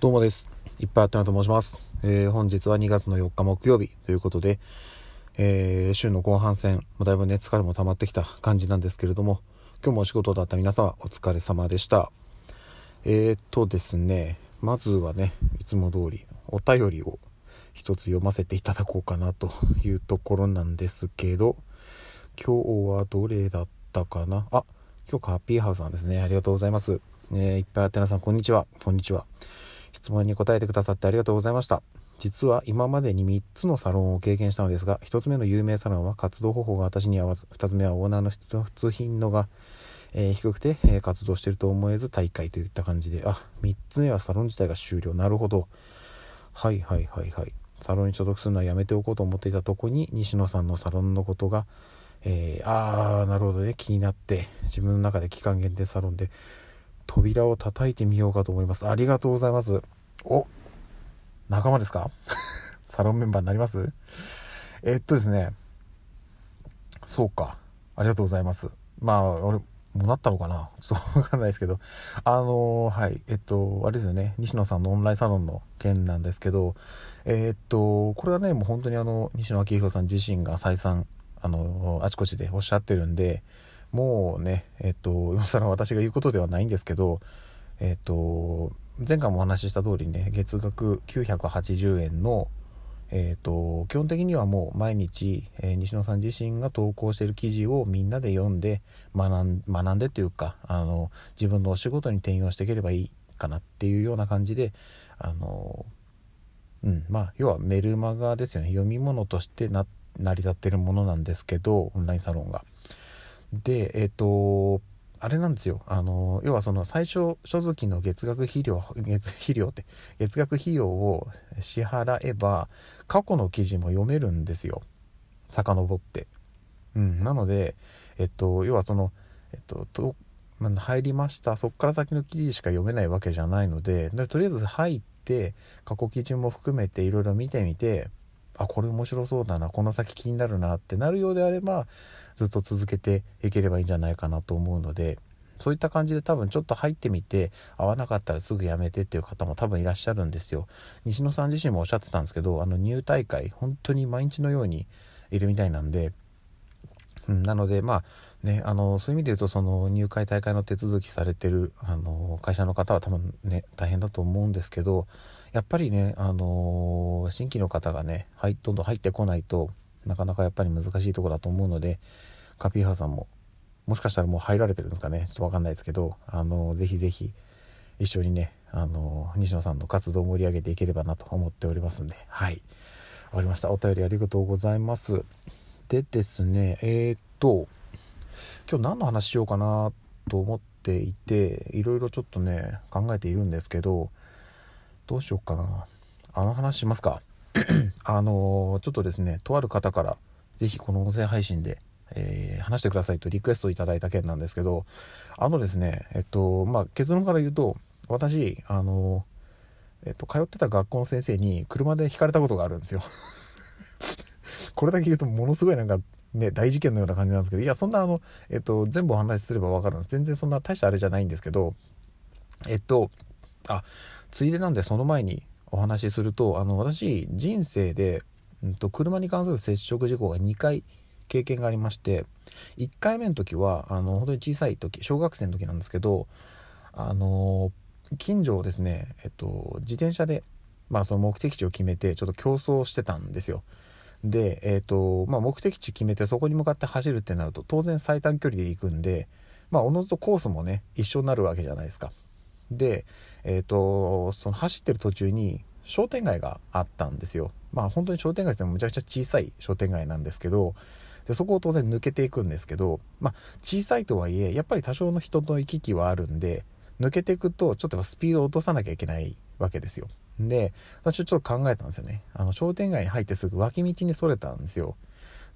どうもです。いっぱいあったなと申します。えー、本日は2月の4日木曜日ということで、えー、週の後半戦、もだいぶね、疲れも溜まってきた感じなんですけれども、今日もお仕事だった皆様、お疲れ様でした。えー、っとですね、まずはね、いつも通りお便りを一つ読ませていただこうかなというところなんですけど、今日はどれだったかな？あ、今日カーピーハウスなんですね。ありがとうございます。えー、いっぱいあってなさん、こんにちは。こんにちは。質問に答えてくださってありがとうございました。実は今までに3つのサロンを経験したのですが、1つ目の有名サロンは活動方法が私に合わず、2つ目はオーナーの質品のが、えー、低くて、えー、活動していると思えず大会といった感じで、あ、3つ目はサロン自体が終了。なるほど。はいはいはいはい。サロンに所属するのはやめておこうと思っていたとこに、西野さんのサロンのことが、えー、あー、なるほどね、気になって、自分の中で期間限定サロンで、扉を叩いてみようかと思います。ありがとうございます。お仲間ですか？サロンメンバーになります？えっとですね、そうか。ありがとうございます。まあ、俺、もうなったのかな？そう、わかんないですけど。あのー、はい。えっと、あれですよね。西野さんのオンラインサロンの件なんですけど、えー、っと、これはね、もう本当にあの、西野昭弘さん自身が再三、あの、あちこちでおっしゃってるんで、もうね、えっと、今更私が言うことではないんですけど、えっと、前回もお話しした通りね、月額980円の、えっと、基本的にはもう毎日、えー、西野さん自身が投稿している記事をみんなで読んで学ん学んでというかあの自分のお仕事に転用していければいいかなっていうような感じであの、うんまあ、要はメルマガですよね読み物として成り立ってるものなんですけどオンラインサロンが。で、えっ、ー、と、あれなんですよ。あの、要はその最初、所属の月額費用、月、費用って、月額費用を支払えば、過去の記事も読めるんですよ。遡って。うん。なので、えっと、要はその、えっと、と入りました。そこから先の記事しか読めないわけじゃないので、でとりあえず入って、過去記事も含めていろいろ見てみて、あこれ面白そうだなこの先気になるなってなるようであればずっと続けていければいいんじゃないかなと思うのでそういった感じで多分ちょっと入ってみて合わなかったらすぐやめてっていう方も多分いらっしゃるんですよ。西野さん自身もおっしゃってたんですけどあの入大会本当に毎日のようにいるみたいなんで、うん、なのでまあね、あのそういう意味で言うとその入会大会の手続きされてるあの会社の方は多分ね大変だと思うんですけどやっぱりね、あの新規の方がね、はい、どんどん入ってこないとなかなかやっぱり難しいとこだと思うのでカピーハさんももしかしたらもう入られてるんですかね。ちょっと分かんないですけど、あのぜひぜひ一緒にね、あの西野さんの活動を盛り上げていければなと思っておりますんで。はい。分かりました。お便りありがとうございます。でですねえー、っと今日何の話しようかなと思っていていろいろちょっとね考えているんですけどどうしようかな。あの話しますか。あのちょっとですねとある方から是非この音声配信で、えー、話してくださいとリクエストいただいた件なんですけどあのですねえっとまあ結論から言うと私あのえっと、通ってた学校の先生に車で引かれたことがあるんですよ。これだけ言うとものすごいなんかね、大事件のような感じなんですけど、いや、そんなあの、えっと、全部お話しすればわかるんです。全然そんな大したあれじゃないんですけど、えっと、あ、ついでなんでその前にお話しすると、あの、私、人生で、うんと、車に関する接触事故が2回経験がありまして、1回目の時は、あの、本当に小さい時、小学生の時なんですけど、あの、近所をですね、えっと、自転車で、まあ、その目的地を決めて、ちょっと競争してたんですよ。で、えーとまあ、目的地決めてそこに向かって走るってなると当然最短距離で行くんで、まあ、おのずとコースもね一緒になるわけじゃないですか。で、えーと、その走ってる途中に商店街があったんですよ。まあ本当に商店街ってむちゃくちゃ小さい商店街なんですけどでそこを当然抜けていくんですけど、まあ、小さいとはいえやっぱり多少の人の行き来はあるんで抜けていくとちょっとスピードを落とさなきゃいけないわけですよ。で、私ちょっと考えたんですよね。あの、商店街に入ってすぐ脇道にそれたんですよ。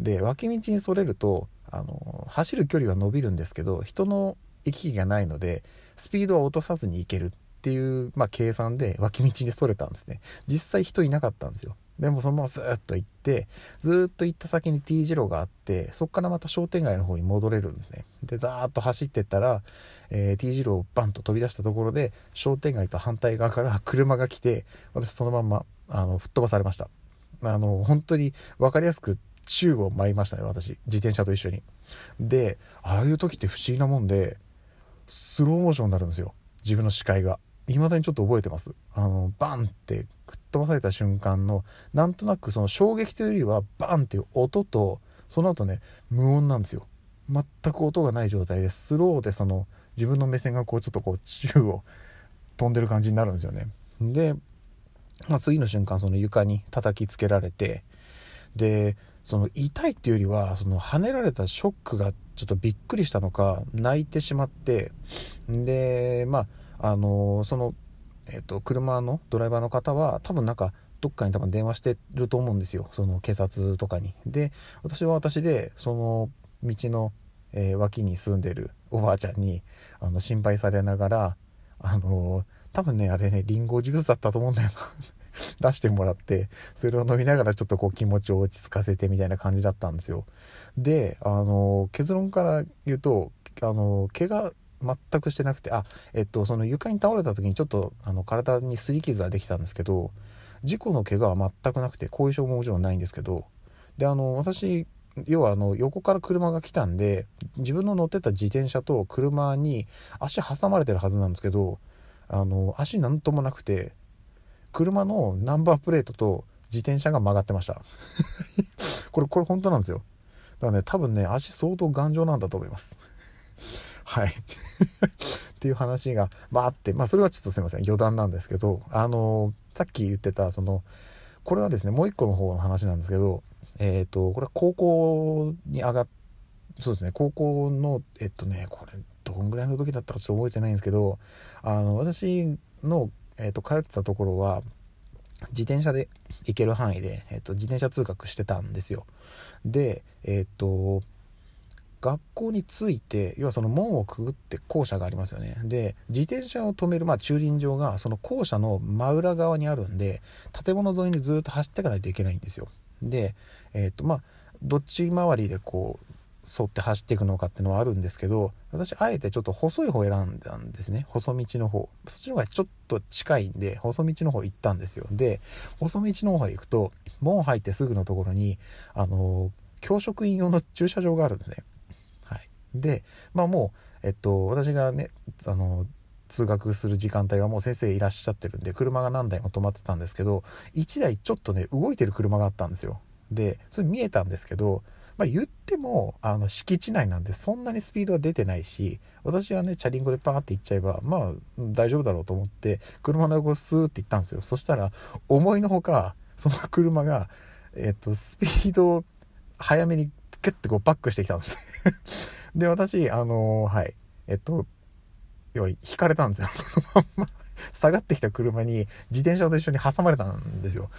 で、脇道にそれると、あの、走る距離は伸びるんですけど、人の行き来がないので、スピードは落とさずに行けるっていう、まあ、計算で脇道にそれたんですね。実際人いなかったんですよ。でもそのままずっと行ってずっと行った先に T 字路があってそこからまた商店街の方に戻れるんですね。でザーッと走ってったら、えー、T 字路をバンと飛び出したところで商店街と反対側から 車が来て私そのまんまあの吹っ飛ばされました。あの本当に分かりやすく宙を舞いましたね私。自転車と一緒に。でああいう時って不思議なもんでスローモーションになるんですよ。自分の視界が。未だにちょっと覚えてます。あのバンって吹っ飛ばされた瞬間のなんとなくその衝撃というよりはバンっていう音とその後ね無音なんですよ。全く音がない状態でスローでその自分の目線がこうちょっとこう宙を飛んでる感じになるんですよね。で、まあ、次の瞬間その床に叩きつけられてでその痛いっていうよりはその跳ねられたショックがちょっとびっくりしたのか泣いてしまってでまああのその、えっと、車のドライバーの方は多分なんかどっかに多分電話してると思うんですよその警察とかに。で私は私でその道の、えー、脇に住んでるおばあちゃんにあの心配されながらあの多分ねあれねリンゴジュースだったと思うんだよな 出してもらってそれを飲みながらちょっとこう気持ちを落ち着かせてみたいな感じだったんですよ。であの結論から言うとあの怪我全くしてなくてあえっとその床に倒れた時にちょっとあの体に擦り傷はできたんですけど事故の怪我は全くなくて後遺症ももちろんないんですけどであの私要はあの横から車が来たんで自分の乗ってた自転車と車に足挟まれてるはずなんですけどあの足なんともなくて車のナンバープレートと自転車が曲がってました。これこれ本当なんですよ。だからね多分ね足相当頑丈なんだと思います。はい。っていう話が、まあ、あって。まあそれはちょっとすいません。余談なんですけどあのさっき言ってたそのこれはですねもう一個の方の話なんですけどえっ、ー、とこれは高校に上がっそうですね高校のえっとねこれどんぐらいの時だったかちょっと覚えてないんですけどあの私のえーと、通ってたところは自転車で行ける範囲で、えーと、自転車通学してたんですよ。でえっ、ー、と学校に着いて要はその門をくぐって校舎がありますよね。で自転車を止める、まあ、駐輪場がその校舎の真裏側にあるんで建物沿いにずっと走っていかないといけないんですよ。でえっ、ー、とまあどっち回りでこう沿って走っていくのかっていうのはあるんですけど私あえてちょっと細い方選んだんですね。細道の方。そっちの方がちょっと近いんで細道の方行ったんですよ。で細道の方へ行くと門入ってすぐのところにあの教職員用の駐車場があるんですね。はい。でまあもうえっと私がねあの通学する時間帯はもう先生いらっしゃってるんで車が何台も止まってたんですけど1台ちょっとね動いてる車があったんですよ。でそれ見えたんですけどまあ、言ってもあの敷地内なんでそんなにスピードは出てないし私はねチャリンコでパーって行っちゃえばまあ大丈夫だろうと思って車の横スーって行ったんですよ。そしたら思いのほかその車が、えっと、スピードを早めにキュッてこうバックしてきたんです。で私あのー、はいえっと要は引かれたんですよ。そのまんま。下がってきた車に自転車と一緒に挟まれたんですよ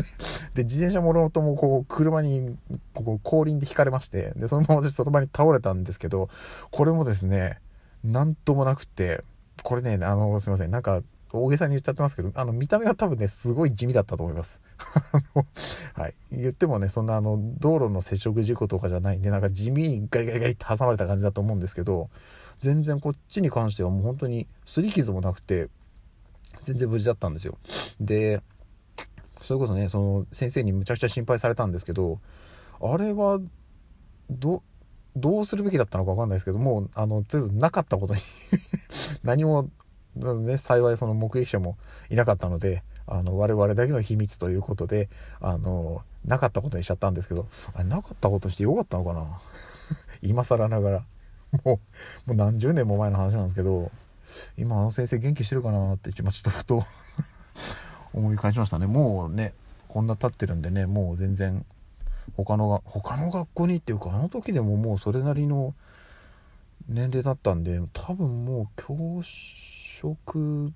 で、自転車もろともこう、車に、ここ、後輪で引かれまして、で、そのまま私その場に倒れたんですけど、これもですね、なんともなくて、これね、あの、すいません、なんか、大げさに言っちゃってますけど、あの、見た目は多分ね、すごい地味だったと思います。はい。言ってもね、そんなあの、道路の接触事故とかじゃないんで、なんか地味にガリガリガリって挟まれた感じだと思うんですけど、全然こっちに関してはもう本当に擦り傷もなくて、全然無事だったんですよ。で、それこそねその先生にむちゃくちゃ心配されたんですけどあれはどどうするべきだったのか分かんないですけどもうあのとりあえずなかったことに 何も、ね、幸いその目撃者もいなかったのであの我々だけの秘密ということであのなかったことにしちゃったんですけどあれなかったことしてよかったのかな？今更ながら。もうもう何十年も前の話なんですけど。今あの先生元気してるかなってちょっとふと 思い返しましたね。もうねこんな経ってるんでねもう全然他のが他の学校にっていうかあの時でももうそれなりの年齢だったんで多分もう教職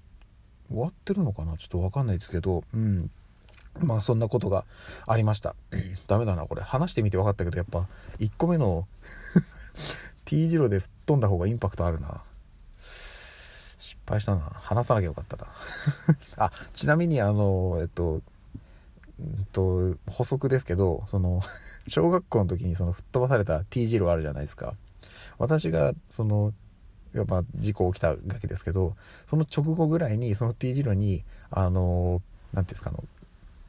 終わってるのかな？ちょっと分かんないですけどうん。まあそんなことがありました。ダメだなこれ。話してみて分かったけどやっぱ1個目の T 字路で吹っ飛んだ方がインパクトあるな。敗したな。話さなきゃよかったな。あ、ちなみにあの、えっと、うんと、補足ですけど、その、小学校の時にその吹っ飛ばされた T 字路あるじゃないですか。私が、その、やっぱ事故起きたわけですけど、その直後ぐらいにその T 字路に、あの、なんていうんですか、あの、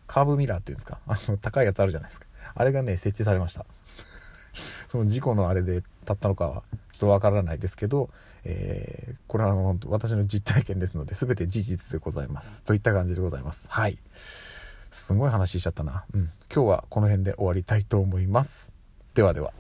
カーブミラーっていうんですか、あの、高いやつあるじゃないですか。あれがね、設置されました。その事故のあれで立ったのかはちょっとわからないですけど、えー、これはあの私の実体験ですので全て事実でございます。といった感じでございます。はい。すごい話しちゃったな。うん。今日はこの辺で終わりたいと思います。ではでは。